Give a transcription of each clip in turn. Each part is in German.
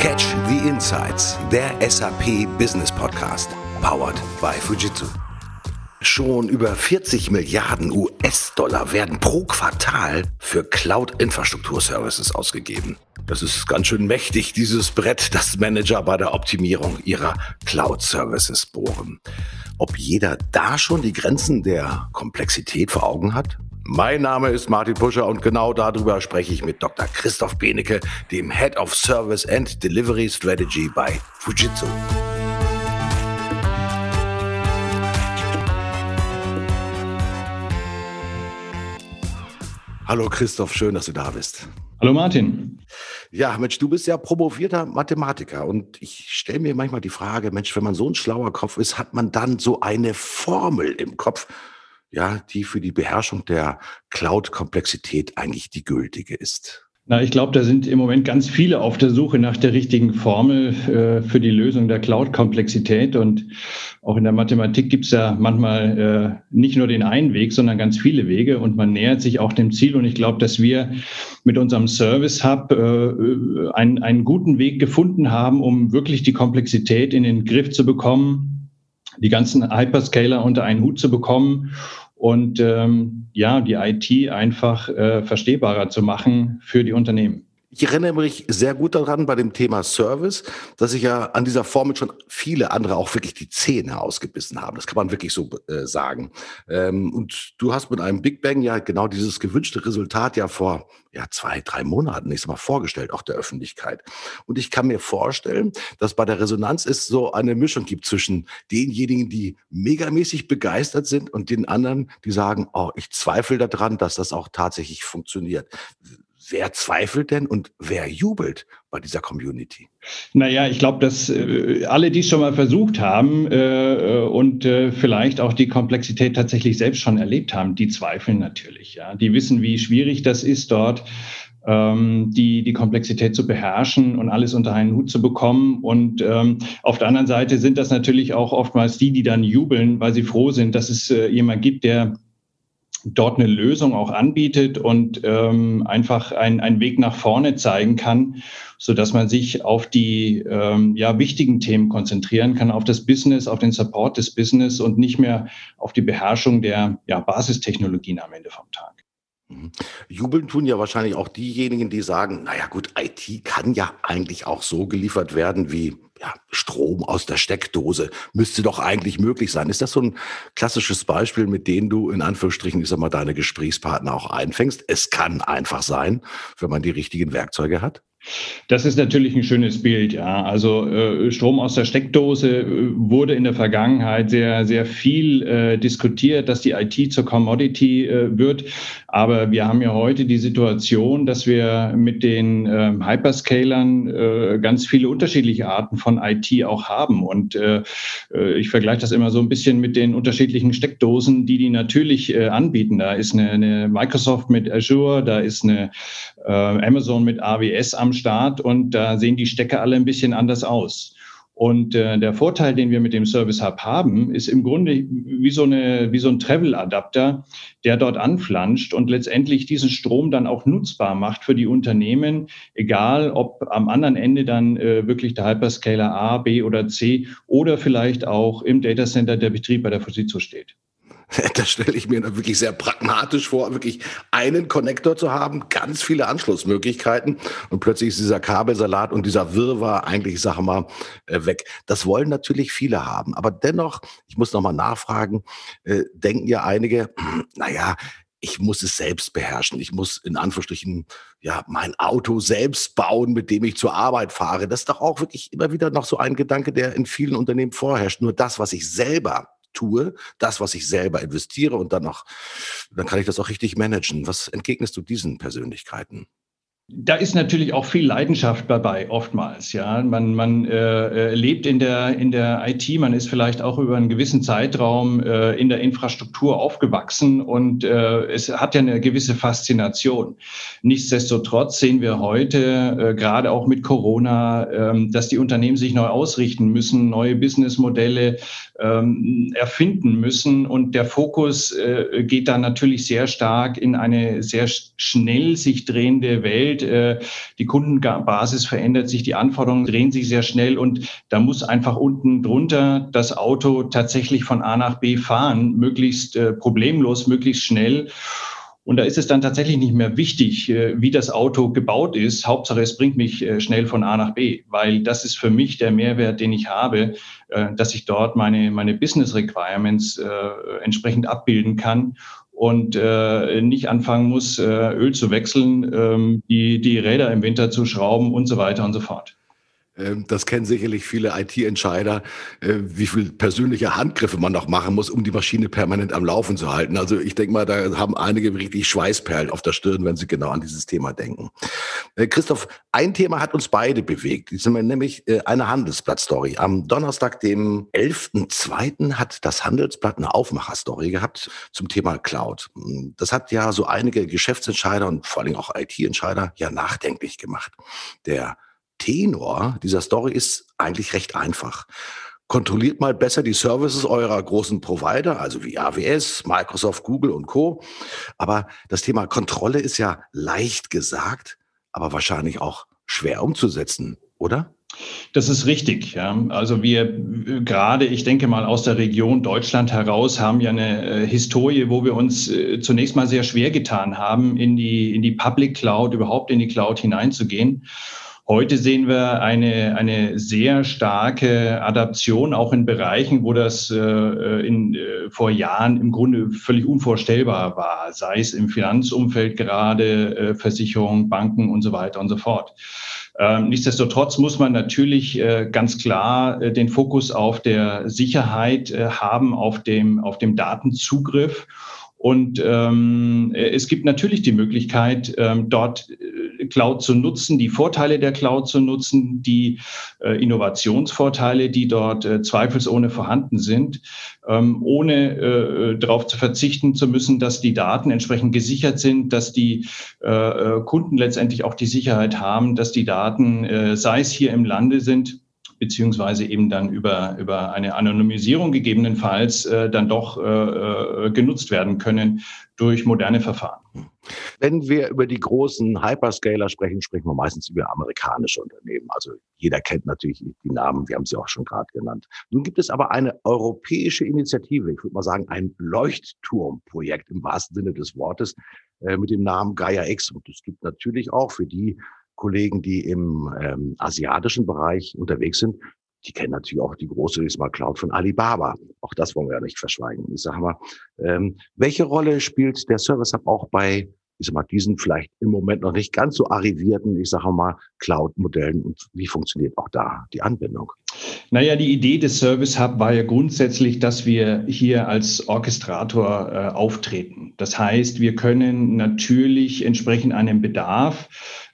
Catch the Insights, der SAP Business Podcast, powered by Fujitsu. Schon über 40 Milliarden US-Dollar werden pro Quartal für Cloud-Infrastruktur-Services ausgegeben. Das ist ganz schön mächtig, dieses Brett, das Manager bei der Optimierung ihrer Cloud-Services bohren. Ob jeder da schon die Grenzen der Komplexität vor Augen hat? Mein Name ist Martin Puscher und genau darüber spreche ich mit Dr. Christoph Benecke, dem Head of Service and Delivery Strategy bei Fujitsu. Hallo Christoph, schön, dass du da bist. Hallo Martin. Ja, Mensch, du bist ja promovierter Mathematiker und ich stelle mir manchmal die Frage, Mensch, wenn man so ein schlauer Kopf ist, hat man dann so eine Formel im Kopf, ja, die für die Beherrschung der Cloud-Komplexität eigentlich die gültige ist? Na, ich glaube, da sind im Moment ganz viele auf der Suche nach der richtigen Formel äh, für die Lösung der Cloud-Komplexität. Und auch in der Mathematik gibt es ja manchmal äh, nicht nur den einen Weg, sondern ganz viele Wege. Und man nähert sich auch dem Ziel. Und ich glaube, dass wir mit unserem Service Hub äh, einen, einen guten Weg gefunden haben, um wirklich die Komplexität in den Griff zu bekommen, die ganzen Hyperscaler unter einen Hut zu bekommen und ähm, ja, die IT einfach äh, verstehbarer zu machen für die Unternehmen. Ich erinnere mich sehr gut daran bei dem Thema Service, dass ich ja an dieser Formel schon viele andere auch wirklich die Zähne ausgebissen haben. Das kann man wirklich so äh, sagen. Ähm, und du hast mit einem Big Bang ja genau dieses gewünschte Resultat ja vor ja, zwei, drei Monaten, ich mal, vorgestellt, auch der Öffentlichkeit. Und ich kann mir vorstellen, dass bei der Resonanz es so eine Mischung gibt zwischen denjenigen, die megamäßig begeistert sind und den anderen, die sagen, oh, ich zweifle daran, dass das auch tatsächlich funktioniert wer zweifelt denn und wer jubelt bei dieser Community? Naja, ich glaube, dass äh, alle, die es schon mal versucht haben äh, äh, und äh, vielleicht auch die Komplexität tatsächlich selbst schon erlebt haben, die zweifeln natürlich. Ja, die wissen, wie schwierig das ist dort ähm, die, die Komplexität zu beherrschen und alles unter einen Hut zu bekommen. Und ähm, auf der anderen Seite sind das natürlich auch oftmals die, die dann jubeln, weil sie froh sind, dass es äh, jemand gibt, der dort eine Lösung auch anbietet und ähm, einfach ein, einen Weg nach vorne zeigen kann, so dass man sich auf die ähm, ja, wichtigen Themen konzentrieren kann, auf das Business, auf den Support des Business und nicht mehr auf die Beherrschung der ja, Basistechnologien am Ende vom Tag. Mhm. Jubeln tun ja wahrscheinlich auch diejenigen, die sagen, naja gut, IT kann ja eigentlich auch so geliefert werden wie ja, Strom aus der Steckdose. Müsste doch eigentlich möglich sein. Ist das so ein klassisches Beispiel, mit dem du in Anführungsstrichen, ich sag mal, deine Gesprächspartner auch einfängst? Es kann einfach sein, wenn man die richtigen Werkzeuge hat? Das ist natürlich ein schönes Bild, ja. Also äh, Strom aus der Steckdose äh, wurde in der Vergangenheit sehr, sehr viel äh, diskutiert, dass die IT zur Commodity äh, wird. Aber wir haben ja heute die Situation, dass wir mit den ähm, Hyperscalern äh, ganz viele unterschiedliche Arten von IT auch haben. Und äh, ich vergleiche das immer so ein bisschen mit den unterschiedlichen Steckdosen, die die natürlich anbieten. Da ist eine, eine Microsoft mit Azure, da ist eine Amazon mit AWS am Start und da sehen die Stecker alle ein bisschen anders aus. Und äh, der Vorteil, den wir mit dem Service Hub haben, ist im Grunde wie so, eine, wie so ein Travel-Adapter, der dort anflanscht und letztendlich diesen Strom dann auch nutzbar macht für die Unternehmen, egal ob am anderen Ende dann äh, wirklich der Hyperscaler A, B oder C oder vielleicht auch im Datacenter der Betrieb bei der Fujitsu steht. Das stelle ich mir wirklich sehr pragmatisch vor, wirklich einen Konnektor zu haben, ganz viele Anschlussmöglichkeiten und plötzlich ist dieser Kabelsalat und dieser Wirrwarr eigentlich, ich mal, äh, weg. Das wollen natürlich viele haben. Aber dennoch, ich muss nochmal nachfragen, äh, denken ja einige, naja, ich muss es selbst beherrschen. Ich muss in Anführungsstrichen ja mein Auto selbst bauen, mit dem ich zur Arbeit fahre. Das ist doch auch wirklich immer wieder noch so ein Gedanke, der in vielen Unternehmen vorherrscht. Nur das, was ich selber tue, das, was ich selber investiere und dann noch, dann kann ich das auch richtig managen. Was entgegnest du diesen Persönlichkeiten? Da ist natürlich auch viel Leidenschaft dabei, oftmals. Ja, man, man äh, äh lebt in der in der IT, man ist vielleicht auch über einen gewissen Zeitraum äh, in der Infrastruktur aufgewachsen und äh, es hat ja eine gewisse Faszination. Nichtsdestotrotz sehen wir heute äh, gerade auch mit Corona, äh, dass die Unternehmen sich neu ausrichten müssen, neue Businessmodelle ähm, erfinden müssen und der Fokus äh, geht da natürlich sehr stark in eine sehr schnell sich drehende Welt äh, die Kundenbasis verändert sich, die Anforderungen drehen sich sehr schnell und da muss einfach unten drunter das Auto tatsächlich von A nach B fahren, möglichst äh, problemlos, möglichst schnell. Und da ist es dann tatsächlich nicht mehr wichtig, äh, wie das Auto gebaut ist. Hauptsache, es bringt mich schnell von A nach B, weil das ist für mich der Mehrwert, den ich habe, dass ich dort meine, meine Business Requirements entsprechend abbilden kann und nicht anfangen muss, Öl zu wechseln, ähm, die, die Räder im Winter zu schrauben und so weiter und so fort. Ähm, das kennen sicherlich viele IT-Entscheider, äh, wie viel persönliche Handgriffe man noch machen muss, um die Maschine permanent am Laufen zu halten. Also ich denke mal, da haben einige richtig Schweißperlen auf der Stirn, wenn sie genau an dieses Thema denken. Äh, Christoph, ein Thema hat uns beide bewegt, nämlich äh, eine Handelsblatt-Story. Am Donnerstag, dem 11.02. hat das Handelsblatt eine Aufmacher-Story gehabt zum Thema Cloud. Das hat ja so einige Geschäftsentscheider und vor allem auch IT-Entscheider ja nachdenklich gemacht. Der Tenor dieser Story ist eigentlich recht einfach. Kontrolliert mal besser die Services eurer großen Provider, also wie AWS, Microsoft, Google und Co. Aber das Thema Kontrolle ist ja leicht gesagt, aber wahrscheinlich auch schwer umzusetzen, oder? Das ist richtig. Ja. Also wir gerade, ich denke mal aus der Region Deutschland heraus, haben ja eine äh, Historie, wo wir uns äh, zunächst mal sehr schwer getan haben, in die, in die Public Cloud, überhaupt in die Cloud hineinzugehen. Heute sehen wir eine, eine sehr starke Adaption, auch in Bereichen, wo das äh, in, äh, vor Jahren im Grunde völlig unvorstellbar war, sei es im Finanzumfeld gerade, äh, Versicherung, Banken und so weiter und so fort. Ähm, nichtsdestotrotz muss man natürlich äh, ganz klar äh, den Fokus auf der Sicherheit äh, haben, auf dem, auf dem Datenzugriff. Und ähm, es gibt natürlich die Möglichkeit, ähm, dort Cloud zu nutzen, die Vorteile der Cloud zu nutzen, die äh, Innovationsvorteile, die dort äh, zweifelsohne vorhanden sind, ähm, ohne äh, darauf zu verzichten zu müssen, dass die Daten entsprechend gesichert sind, dass die äh, äh, Kunden letztendlich auch die Sicherheit haben, dass die Daten, äh, sei es hier im Lande sind, beziehungsweise eben dann über, über eine Anonymisierung gegebenenfalls äh, dann doch äh, äh, genutzt werden können durch moderne Verfahren. Wenn wir über die großen Hyperscaler sprechen, sprechen wir meistens über amerikanische Unternehmen. Also jeder kennt natürlich die Namen, wir haben sie auch schon gerade genannt. Nun gibt es aber eine europäische Initiative, ich würde mal sagen ein Leuchtturmprojekt im wahrsten Sinne des Wortes, äh, mit dem Namen Gaia X. Und es gibt natürlich auch für die Kollegen, die im ähm, asiatischen Bereich unterwegs sind, die kennen natürlich auch die große Smart Cloud von Alibaba. Auch das wollen wir ja nicht verschweigen. Ich sage mal, ähm, welche Rolle spielt der Service Hub auch bei ich sag mal, diesen vielleicht im Moment noch nicht ganz so arrivierten, ich sage mal, Cloud-Modellen und wie funktioniert auch da die Anbindung? Naja, die Idee des Service Hub war ja grundsätzlich, dass wir hier als Orchestrator äh, auftreten. Das heißt, wir können natürlich entsprechend einem Bedarf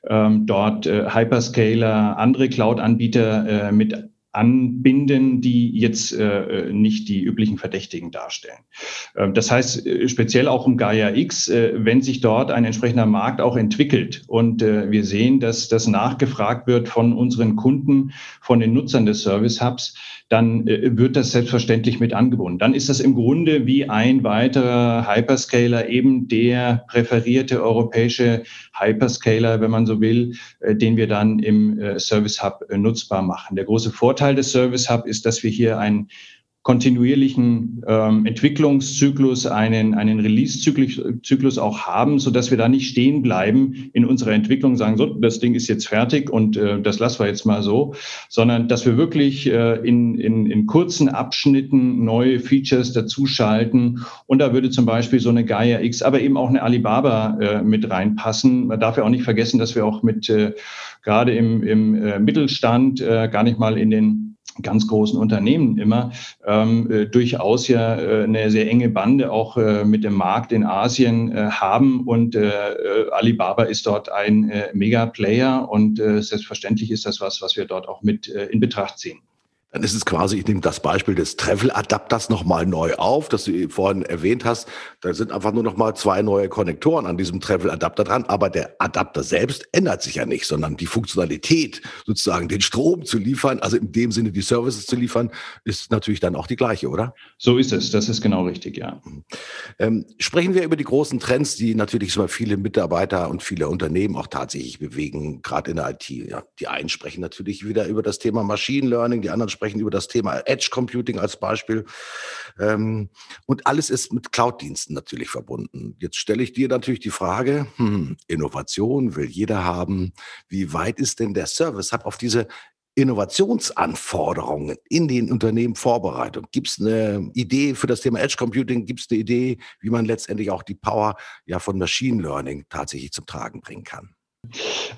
ähm, dort äh, Hyperscaler, andere Cloud-Anbieter äh, mit anbinden, die jetzt äh, nicht die üblichen Verdächtigen darstellen. Ähm, das heißt, äh, speziell auch um Gaia X, äh, wenn sich dort ein entsprechender Markt auch entwickelt und äh, wir sehen, dass das nachgefragt wird von unseren Kunden, von den Nutzern des Service Hubs, dann äh, wird das selbstverständlich mit angebunden. Dann ist das im Grunde wie ein weiterer Hyperscaler, eben der präferierte europäische Hyperscaler, wenn man so will, äh, den wir dann im äh, Service Hub nutzbar machen. Der große Vorteil des Service Hub ist, dass wir hier ein kontinuierlichen ähm, Entwicklungszyklus, einen, einen Release-Zyklus auch haben, so dass wir da nicht stehen bleiben in unserer Entwicklung, sagen, so, das Ding ist jetzt fertig und äh, das lassen wir jetzt mal so, sondern dass wir wirklich äh, in, in, in kurzen Abschnitten neue Features dazuschalten. Und da würde zum Beispiel so eine Gaia X, aber eben auch eine Alibaba äh, mit reinpassen. Man darf ja auch nicht vergessen, dass wir auch mit äh, gerade im, im äh, Mittelstand äh, gar nicht mal in den ganz großen Unternehmen immer ähm, äh, durchaus ja äh, eine sehr enge Bande auch äh, mit dem Markt in Asien äh, haben und äh, äh, Alibaba ist dort ein äh, Mega-Player und äh, selbstverständlich ist das was, was wir dort auch mit äh, in Betracht ziehen. Dann ist es quasi, ich nehme das Beispiel des Travel-Adapters nochmal neu auf, das du vorhin erwähnt hast. Da sind einfach nur nochmal zwei neue Konnektoren an diesem Travel-Adapter dran. Aber der Adapter selbst ändert sich ja nicht, sondern die Funktionalität, sozusagen den Strom zu liefern, also in dem Sinne die Services zu liefern, ist natürlich dann auch die gleiche, oder? So ist es. Das ist genau richtig, ja. Mhm. Ähm, sprechen wir über die großen Trends, die natürlich so viele Mitarbeiter und viele Unternehmen auch tatsächlich bewegen, gerade in der IT. Ja, die einen sprechen natürlich wieder über das Thema Machine Learning, die anderen sprechen sprechen über das Thema Edge Computing als Beispiel. Ähm, und alles ist mit Cloud-Diensten natürlich verbunden. Jetzt stelle ich dir natürlich die Frage, hm, Innovation will jeder haben. Wie weit ist denn der Service Hub auf diese Innovationsanforderungen in den Unternehmen vorbereitet? Gibt es eine Idee für das Thema Edge Computing? Gibt es eine Idee, wie man letztendlich auch die Power ja von Machine Learning tatsächlich zum Tragen bringen kann?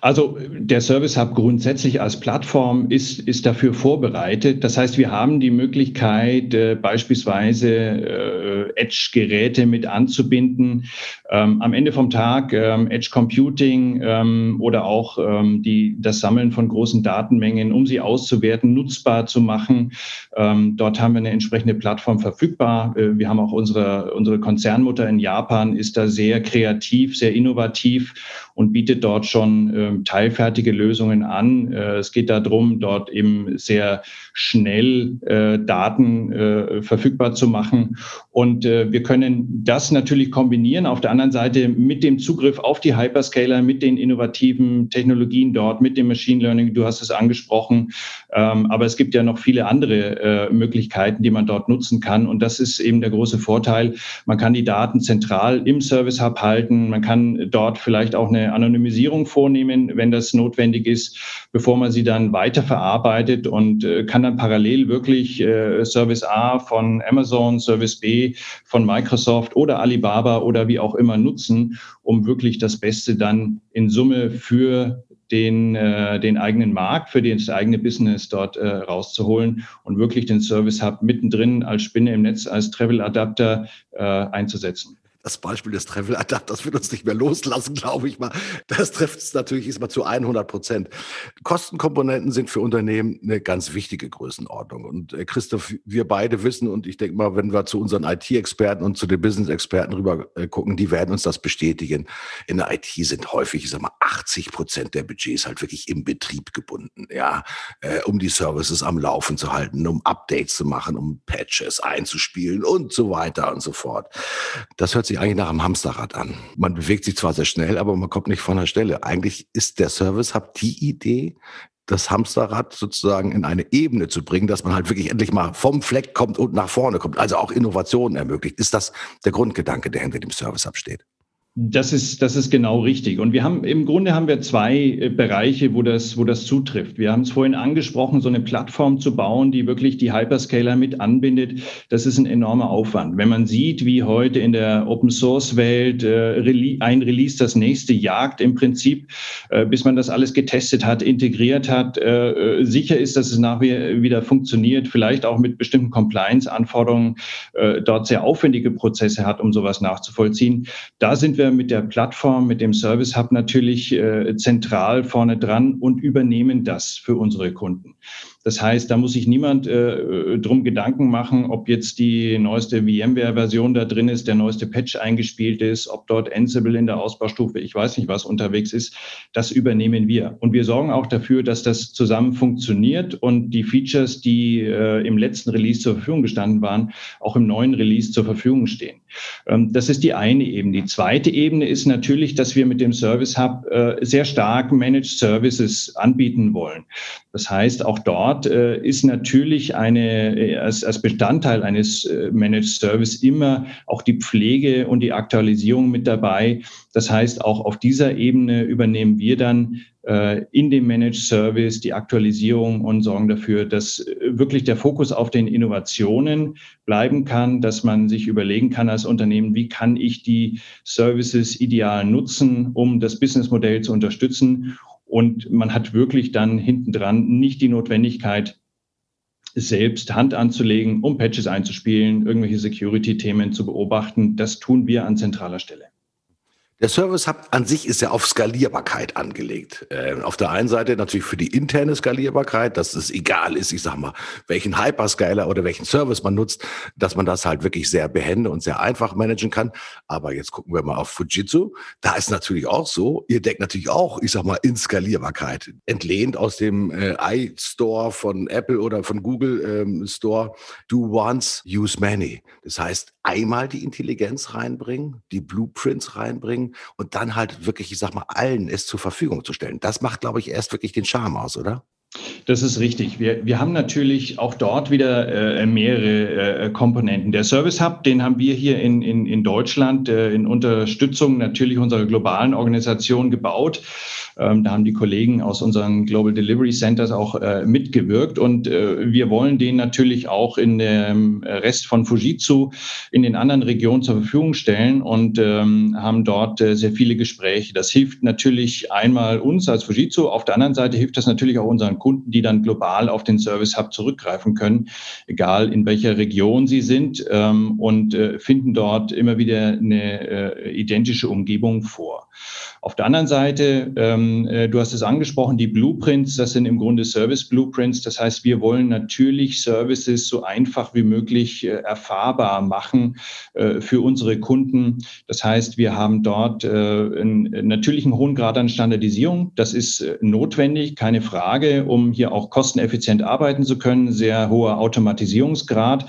Also der Service Hub grundsätzlich als Plattform ist, ist dafür vorbereitet. Das heißt, wir haben die Möglichkeit, äh, beispielsweise äh, Edge-Geräte mit anzubinden. Ähm, am Ende vom Tag ähm, Edge Computing ähm, oder auch ähm, die, das Sammeln von großen Datenmengen, um sie auszuwerten, nutzbar zu machen. Ähm, dort haben wir eine entsprechende Plattform verfügbar. Äh, wir haben auch unsere, unsere Konzernmutter in Japan, ist da sehr kreativ, sehr innovativ und bietet dort schon äh, teilfertige Lösungen an. Äh, es geht darum, dort eben sehr schnell äh, Daten äh, verfügbar zu machen. Und äh, wir können das natürlich kombinieren auf der anderen Seite mit dem Zugriff auf die Hyperscaler, mit den innovativen Technologien dort, mit dem Machine Learning. Du hast es angesprochen. Ähm, aber es gibt ja noch viele andere äh, Möglichkeiten, die man dort nutzen kann. Und das ist eben der große Vorteil. Man kann die Daten zentral im Service Hub halten. Man kann dort vielleicht auch eine Anonymisierung vornehmen, wenn das notwendig ist, bevor man sie dann weiterverarbeitet und äh, kann dann parallel wirklich äh, Service A von Amazon, Service B von Microsoft oder Alibaba oder wie auch immer nutzen, um wirklich das Beste dann in Summe für den, äh, den eigenen Markt, für das eigene Business dort äh, rauszuholen und wirklich den Service Hub mittendrin als Spinne im Netz, als Travel Adapter äh, einzusetzen das Beispiel des Travel Adapters wird uns nicht mehr loslassen, glaube ich mal. Das trifft es natürlich ist mal zu 100 Prozent. Kostenkomponenten sind für Unternehmen eine ganz wichtige Größenordnung. Und äh, Christoph, wir beide wissen, und ich denke mal, wenn wir zu unseren IT-Experten und zu den Business-Experten rüber äh, gucken, die werden uns das bestätigen. In der IT sind häufig, ich sag mal, 80 Prozent der Budgets halt wirklich im Betrieb gebunden, ja, äh, um die Services am Laufen zu halten, um Updates zu machen, um Patches einzuspielen und so weiter und so fort. Das hört sich eigentlich nach einem Hamsterrad an. Man bewegt sich zwar sehr schnell, aber man kommt nicht von der Stelle. Eigentlich ist der Service Hub die Idee, das Hamsterrad sozusagen in eine Ebene zu bringen, dass man halt wirklich endlich mal vom Fleck kommt und nach vorne kommt, also auch Innovationen ermöglicht. Ist das der Grundgedanke, der hinter dem Service Hub steht? Das ist, das ist genau richtig. Und wir haben, im Grunde haben wir zwei äh, Bereiche, wo das, wo das zutrifft. Wir haben es vorhin angesprochen, so eine Plattform zu bauen, die wirklich die Hyperscaler mit anbindet. Das ist ein enormer Aufwand. Wenn man sieht, wie heute in der Open Source Welt äh, ein Release das nächste jagt im Prinzip, äh, bis man das alles getestet hat, integriert hat, äh, äh sicher ist, dass es nachher wieder funktioniert, vielleicht auch mit bestimmten Compliance-Anforderungen äh, dort sehr aufwendige Prozesse hat, um sowas nachzuvollziehen. Da sind wir mit der Plattform, mit dem Service Hub natürlich äh, zentral vorne dran und übernehmen das für unsere Kunden. Das heißt, da muss sich niemand äh, drum Gedanken machen, ob jetzt die neueste VMware-Version da drin ist, der neueste Patch eingespielt ist, ob dort Ansible in der Ausbaustufe, ich weiß nicht was unterwegs ist. Das übernehmen wir. Und wir sorgen auch dafür, dass das zusammen funktioniert und die Features, die äh, im letzten Release zur Verfügung gestanden waren, auch im neuen Release zur Verfügung stehen. Ähm, das ist die eine Ebene. Die zweite Ebene ist natürlich, dass wir mit dem Service Hub äh, sehr stark Managed Services anbieten wollen. Das heißt, auch dort äh, ist natürlich eine, äh, als, Bestandteil eines Managed Service immer auch die Pflege und die Aktualisierung mit dabei. Das heißt, auch auf dieser Ebene übernehmen wir dann äh, in dem Managed Service die Aktualisierung und sorgen dafür, dass äh, wirklich der Fokus auf den Innovationen bleiben kann, dass man sich überlegen kann als Unternehmen, wie kann ich die Services ideal nutzen, um das Businessmodell zu unterstützen und man hat wirklich dann hinten dran nicht die Notwendigkeit, selbst Hand anzulegen, um Patches einzuspielen, irgendwelche Security-Themen zu beobachten. Das tun wir an zentraler Stelle. Der Service Hub an sich ist ja auf Skalierbarkeit angelegt. Äh, auf der einen Seite natürlich für die interne Skalierbarkeit, dass es egal ist, ich sag mal, welchen Hyperscaler oder welchen Service man nutzt, dass man das halt wirklich sehr behende und sehr einfach managen kann. Aber jetzt gucken wir mal auf Fujitsu. Da ist natürlich auch so, ihr deckt natürlich auch, ich sag mal, in Skalierbarkeit. Entlehnt aus dem äh, iStore von Apple oder von Google ähm, Store, do once, use many. Das heißt, einmal die Intelligenz reinbringen, die Blueprints reinbringen, und dann halt wirklich, ich sag mal, allen es zur Verfügung zu stellen. Das macht, glaube ich, erst wirklich den Charme aus, oder? Das ist richtig. Wir, wir haben natürlich auch dort wieder äh, mehrere äh, Komponenten. Der Service Hub, den haben wir hier in, in, in Deutschland äh, in Unterstützung natürlich unserer globalen Organisation gebaut. Ähm, da haben die Kollegen aus unseren Global Delivery Centers auch äh, mitgewirkt und äh, wir wollen den natürlich auch in dem Rest von Fujitsu in den anderen Regionen zur Verfügung stellen und ähm, haben dort äh, sehr viele Gespräche. Das hilft natürlich einmal uns als Fujitsu, auf der anderen Seite hilft das natürlich auch unseren Kunden, die dann global auf den Service Hub zurückgreifen können, egal in welcher Region sie sind ähm, und äh, finden dort immer wieder eine äh, identische Umgebung vor. Auf der anderen Seite, ähm, äh, du hast es angesprochen, die Blueprints, das sind im Grunde Service Blueprints. Das heißt, wir wollen natürlich Services so einfach wie möglich äh, erfahrbar machen äh, für unsere Kunden. Das heißt, wir haben dort äh, einen, natürlich einen hohen Grad an Standardisierung. Das ist äh, notwendig, keine Frage, um hier auch kosteneffizient arbeiten zu können. Sehr hoher Automatisierungsgrad.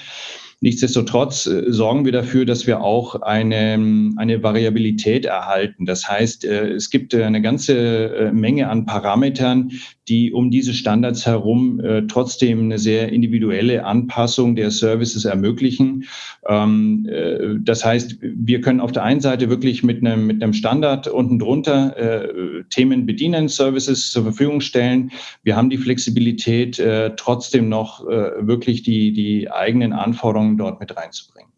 Nichtsdestotrotz äh, sorgen wir dafür, dass wir auch eine, eine Variabilität erhalten. Das heißt, äh, es gibt äh, eine ganze Menge an Parametern, die um diese Standards herum trotzdem eine sehr individuelle Anpassung der Services ermöglichen. Ähm, das heißt, wir können auf der einen Seite wirklich mit einem, mit einem Standard unten drunter Themen bedienen, Services zur Verfügung stellen. Wir haben die Flexibilität, trotzdem noch wirklich die, die eigenen Anforderungen Erfahrungen dort mit reinzubringen.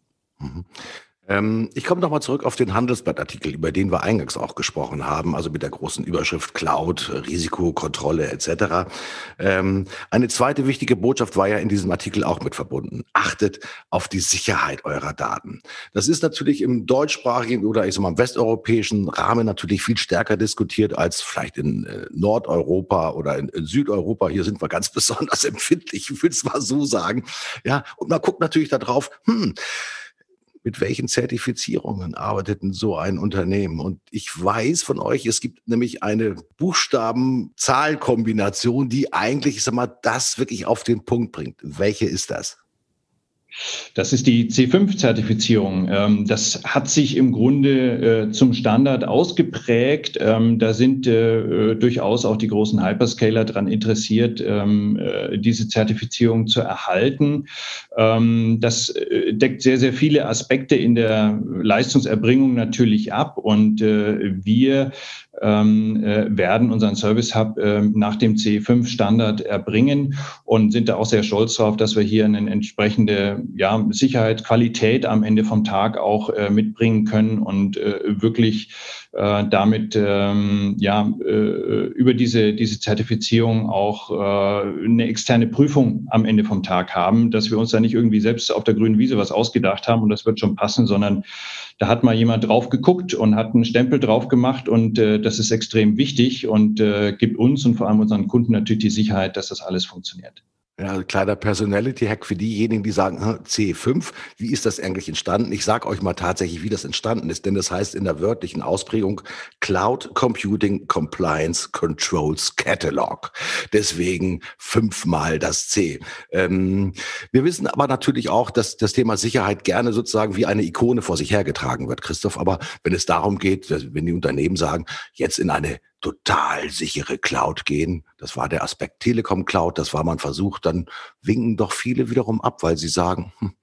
Ähm, ich komme nochmal zurück auf den Handelsblattartikel, über den wir eingangs auch gesprochen haben, also mit der großen Überschrift Cloud, Risikokontrolle etc. Ähm, eine zweite wichtige Botschaft war ja in diesem Artikel auch mit verbunden. Achtet auf die Sicherheit eurer Daten. Das ist natürlich im deutschsprachigen oder ich sag mal im westeuropäischen Rahmen natürlich viel stärker diskutiert als vielleicht in äh, Nordeuropa oder in, in, Südeuropa. Hier sind wir ganz besonders empfindlich, ich will es mal so sagen. Ja, und man guckt natürlich darauf, hm, mit welchen Zertifizierungen arbeitet denn so ein Unternehmen? Und ich weiß von euch, es gibt nämlich eine Buchstaben-Zahl-Kombination, die eigentlich, ich sag mal, das wirklich auf den Punkt bringt. Welche ist das? Das ist die C5-Zertifizierung. Ähm, das hat sich im Grunde äh, zum Standard ausgeprägt. Ähm, da sind äh, durchaus auch die großen Hyperscaler daran interessiert, ähm, äh, diese Zertifizierung zu erhalten. Das deckt sehr, sehr viele Aspekte in der Leistungserbringung natürlich ab. Und wir ähm, äh, werden unseren Service Hub äh, nach dem C5-Standard erbringen und sind da auch sehr stolz darauf, dass wir hier eine entsprechende ja, Sicherheit, Qualität am Ende vom Tag auch äh, mitbringen können und äh, wirklich äh, damit ähm, ja, äh, über diese, diese Zertifizierung auch äh, eine externe Prüfung am Ende vom Tag haben, dass wir uns da nicht irgendwie selbst auf der grünen Wiese was ausgedacht haben und das wird schon passen, sondern da hat mal jemand drauf geguckt und hat einen Stempel drauf gemacht und äh, das ist extrem wichtig und äh, gibt uns und vor allem unseren Kunden natürlich die Sicherheit, dass das alles funktioniert. Ja, kleiner Personality-Hack für diejenigen, die sagen, C5, wie ist das eigentlich entstanden? Ich sage euch mal tatsächlich, wie das entstanden ist, denn das heißt in der wörtlichen Ausprägung Cloud Computing Compliance Controls Catalog. Deswegen fünfmal das C. Ähm, wir wissen aber natürlich auch, dass das Thema Sicherheit gerne sozusagen wie eine Ikone vor sich hergetragen wird, Christoph. Aber wenn es darum geht, wenn die Unternehmen sagen, jetzt in eine total sichere Cloud gehen. Das war der Aspekt Telekom Cloud, das war man versucht, dann winken doch viele wiederum ab, weil sie sagen, hm,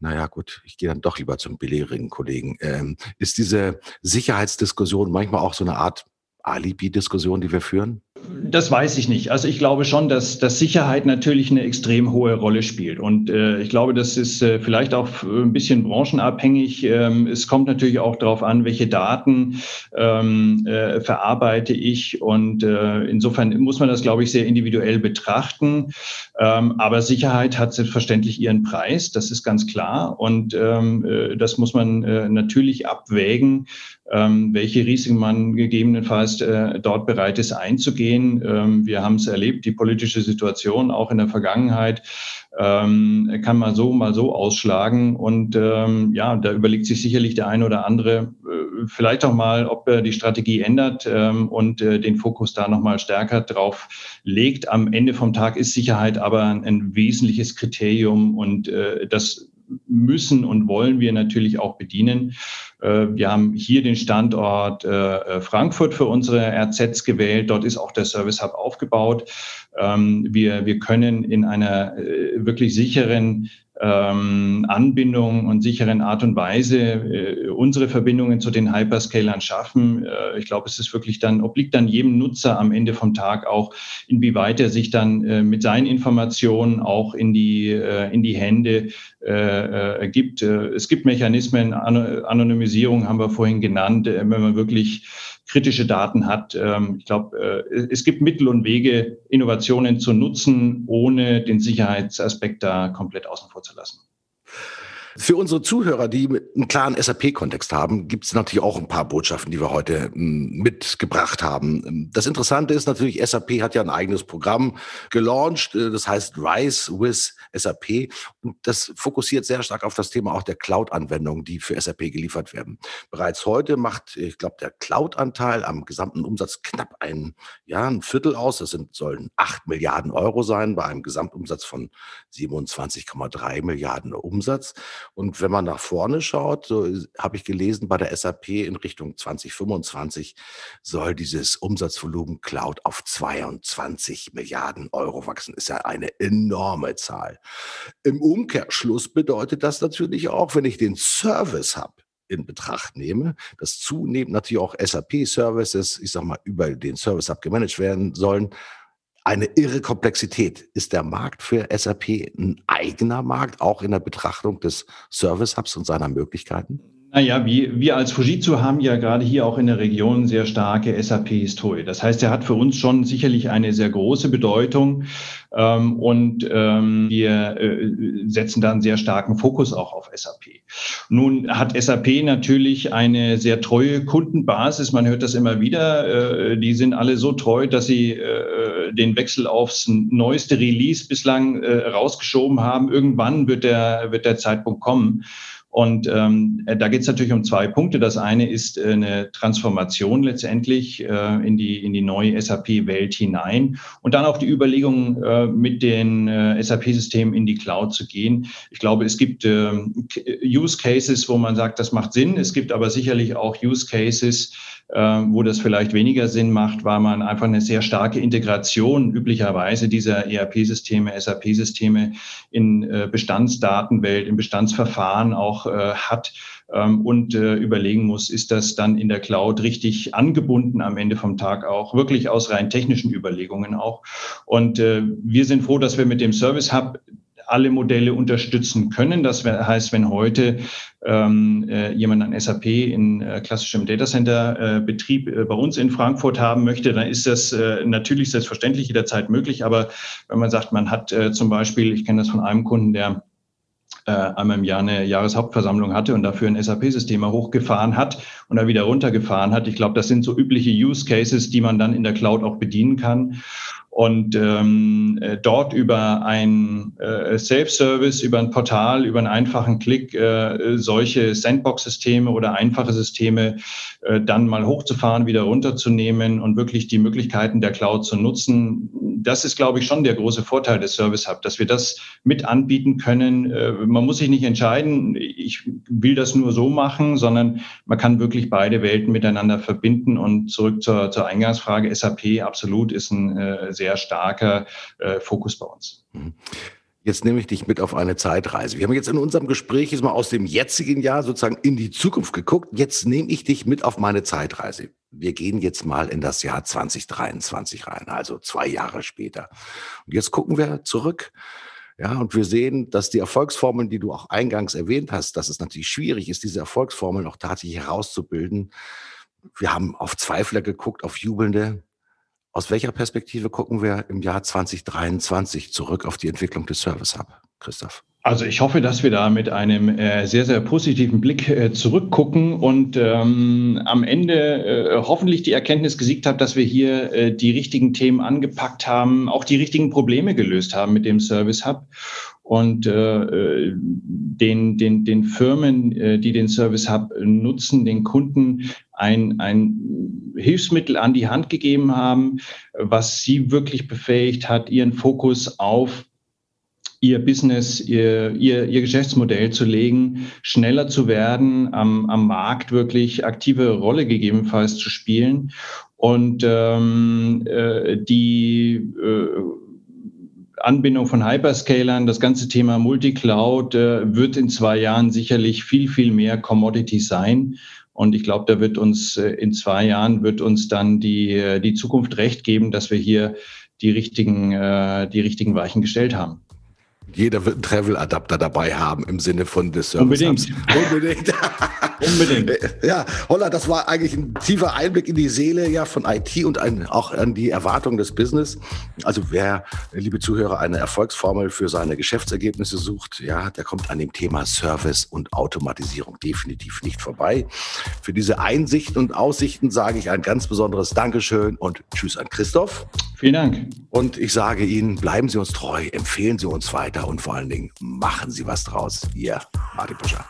naja gut, ich gehe dann doch lieber zum billigeren Kollegen. Ähm, ist diese Sicherheitsdiskussion manchmal auch so eine Art Alibi-Diskussion, die wir führen? Das weiß ich nicht. Also ich glaube schon, dass, dass Sicherheit natürlich eine extrem hohe Rolle spielt. Und äh, ich glaube, das ist äh, vielleicht auch ein bisschen branchenabhängig. Ähm, es kommt natürlich auch darauf an, welche Daten ähm, äh, verarbeite ich. Und äh, insofern muss man das, glaube ich, sehr individuell betrachten. Ähm, aber Sicherheit hat selbstverständlich ihren Preis. Das ist ganz klar. Und ähm, äh, das muss man äh, natürlich abwägen welche Risiken man gegebenenfalls äh, dort bereit ist einzugehen. Ähm, wir haben es erlebt, die politische Situation auch in der Vergangenheit ähm, kann mal so, mal so ausschlagen. Und ähm, ja, da überlegt sich sicherlich der eine oder andere äh, vielleicht auch mal, ob er die Strategie ändert ähm, und äh, den Fokus da nochmal stärker drauf legt. Am Ende vom Tag ist Sicherheit aber ein, ein wesentliches Kriterium und äh, das müssen und wollen wir natürlich auch bedienen. Äh, wir haben hier den Standort äh, Frankfurt für unsere RZs gewählt. Dort ist auch der Service Hub aufgebaut. Ähm, wir, wir können in einer äh, wirklich sicheren ähm, Anbindung und sicheren Art und Weise äh, unsere Verbindungen zu den Hyperscalern schaffen. Äh, ich glaube, es ist wirklich dann, obliegt dann jedem Nutzer am Ende vom Tag auch, inwieweit er sich dann äh, mit seinen Informationen auch in die, äh, in die Hände äh, äh, gibt. es gibt Mechanismen, Anonymisierung haben wir vorhin genannt, wenn man wirklich kritische Daten hat. Ähm, ich glaube, äh, es gibt Mittel und Wege, Innovationen zu nutzen, ohne den Sicherheitsaspekt da komplett außen vor zu lassen. Für unsere Zuhörer, die einen klaren SAP-Kontext haben, gibt es natürlich auch ein paar Botschaften, die wir heute hm, mitgebracht haben. Das Interessante ist natürlich, SAP hat ja ein eigenes Programm gelauncht, äh, das heißt Rise with SAP. Und das fokussiert sehr stark auf das Thema auch der Cloud-Anwendungen, die für SAP geliefert werden. Bereits heute macht, ich glaube, der Cloud-Anteil am gesamten Umsatz knapp ein, ja, ein Viertel aus. Das sind, sollen acht Milliarden Euro sein bei einem Gesamtumsatz von 27,3 Milliarden Umsatz. Und wenn man nach vorne schaut, so habe ich gelesen, bei der SAP in Richtung 2025 soll dieses Umsatzvolumen Cloud auf 22 Milliarden Euro wachsen. Ist ja eine enorme Zahl. Im Umkehrschluss bedeutet das natürlich auch, wenn ich den Service habe, in Betracht nehme, dass zunehmend natürlich auch SAP-Services, ich sag mal, über den Service Hub gemanagt werden sollen, eine irre Komplexität. Ist der Markt für SAP ein eigener Markt, auch in der Betrachtung des Service Hubs und seiner Möglichkeiten? Naja, wir, wir als Fujitsu haben ja gerade hier auch in der Region sehr starke SAP-Historie. Das heißt, er hat für uns schon sicherlich eine sehr große Bedeutung ähm, und ähm, wir äh, setzen da einen sehr starken Fokus auch auf SAP. Nun hat SAP natürlich eine sehr treue Kundenbasis. Man hört das immer wieder. Äh, die sind alle so treu, dass sie äh, den Wechsel aufs neueste Release bislang äh, rausgeschoben haben. Irgendwann wird der, wird der Zeitpunkt kommen. Und ähm, äh, da geht es natürlich um zwei Punkte. Das eine ist äh, eine Transformation letztendlich äh, in, die, in die neue SAP-Welt hinein und dann auch die Überlegung, äh, mit den äh, SAP-Systemen in die Cloud zu gehen. Ich glaube, es gibt äh, Use Cases, wo man sagt, das macht Sinn. Es gibt aber sicherlich auch Use Cases, wo das vielleicht weniger Sinn macht, weil man einfach eine sehr starke Integration üblicherweise dieser ERP-Systeme, SAP-Systeme in äh, Bestandsdatenwelt, in Bestandsverfahren auch äh, hat ähm, und äh, überlegen muss, ist das dann in der Cloud richtig angebunden am Ende vom Tag auch, wirklich aus rein technischen Überlegungen auch. Und wir sind froh, dass wir mit dem Service Hub alle Modelle unterstützen können. Das heißt, wenn heute ähm, äh, jemand ein SAP in äh, klassischem Datacenter-Betrieb äh, bei uns in Frankfurt haben möchte, dann ist das äh, natürlich selbstverständlich jederzeit möglich. Aber wenn man sagt, man hat äh, zum Beispiel, ich kenne das von einem Kunden, der äh, einmal im Jahr eine Jahreshauptversammlung hatte und dafür ein SAP-System hochgefahren hat und dann wieder runtergefahren hat. Ich glaube, das sind so übliche Use Cases, die man dann in der Cloud auch bedienen kann und ähm, äh, dort über ein äh, Self-Service, über ein Portal, über einen einfachen Klick äh, solche Sandbox-Systeme oder einfache Systeme äh, dann mal hochzufahren, wieder runterzunehmen und wirklich die Möglichkeiten der Cloud zu nutzen. Das ist, glaube ich, schon der große Vorteil des Service Hub, dass wir das mit anbieten können. Äh, man muss sich nicht entscheiden, ich will das nur so machen, sondern man kann wirklich beide Welten miteinander verbinden. Und zurück zur, zur Eingangsfrage, SAP absolut ist ein äh, sehr starker äh, Fokus bei uns. Mhm. Jetzt nehme ich dich mit auf eine Zeitreise. Wir haben jetzt in unserem Gespräch jetzt mal aus dem jetzigen Jahr sozusagen in die Zukunft geguckt. Jetzt nehme ich dich mit auf meine Zeitreise. Wir gehen jetzt mal in das Jahr 2023 rein, also zwei Jahre später. Und jetzt gucken wir zurück. Ja, und wir sehen, dass die Erfolgsformeln, die du auch eingangs erwähnt hast, dass es natürlich schwierig ist, diese Erfolgsformeln auch tatsächlich herauszubilden. Wir haben auf Zweifler geguckt, auf Jubelnde. Aus welcher Perspektive gucken wir im Jahr 2023 zurück auf die Entwicklung des Service Hub, Christoph? Also ich hoffe, dass wir da mit einem äh, sehr, sehr positiven Blick äh, zurückgucken und ähm, am Ende äh, hoffentlich die Erkenntnis gesiegt hat, dass wir hier äh, die richtigen Themen angepackt haben, auch die richtigen Probleme gelöst haben mit dem Service Hub und äh, äh den, den, den Firmen, äh, die den Service Hub nutzen, den Kunden ein, ein Hilfsmittel an die Hand gegeben haben, was sie wirklich befähigt hat, ihren Fokus auf ihr Business, ihr, ihr, ihr Geschäftsmodell zu legen, schneller zu werden, am, am Markt wirklich aktive Rolle gegebenenfalls zu spielen und ähm, äh, die äh, Anbindung von Hyperscalern, das ganze Thema Multicloud äh, wird in zwei Jahren sicherlich viel, viel mehr Commodity sein. Und ich glaube, da wird uns äh, in zwei Jahren wird uns dann die, äh, die Zukunft recht geben, dass wir hier die richtigen, äh, die richtigen Weichen gestellt haben. Jeder wird einen Travel-Adapter dabei haben im Sinne von des Service. Unbedingt. Unbedingt. Unbedingt. Ja, Holla, das war eigentlich ein tiefer Einblick in die Seele ja von IT und ein, auch an die Erwartungen des Business. Also wer, liebe Zuhörer, eine Erfolgsformel für seine Geschäftsergebnisse sucht, ja, der kommt an dem Thema Service und Automatisierung definitiv nicht vorbei. Für diese Einsichten und Aussichten sage ich ein ganz besonderes Dankeschön und Tschüss an Christoph. Vielen Dank. Und ich sage Ihnen, bleiben Sie uns treu, empfehlen Sie uns weiter und vor allen Dingen machen Sie was draus. Ihr Martin Puscher.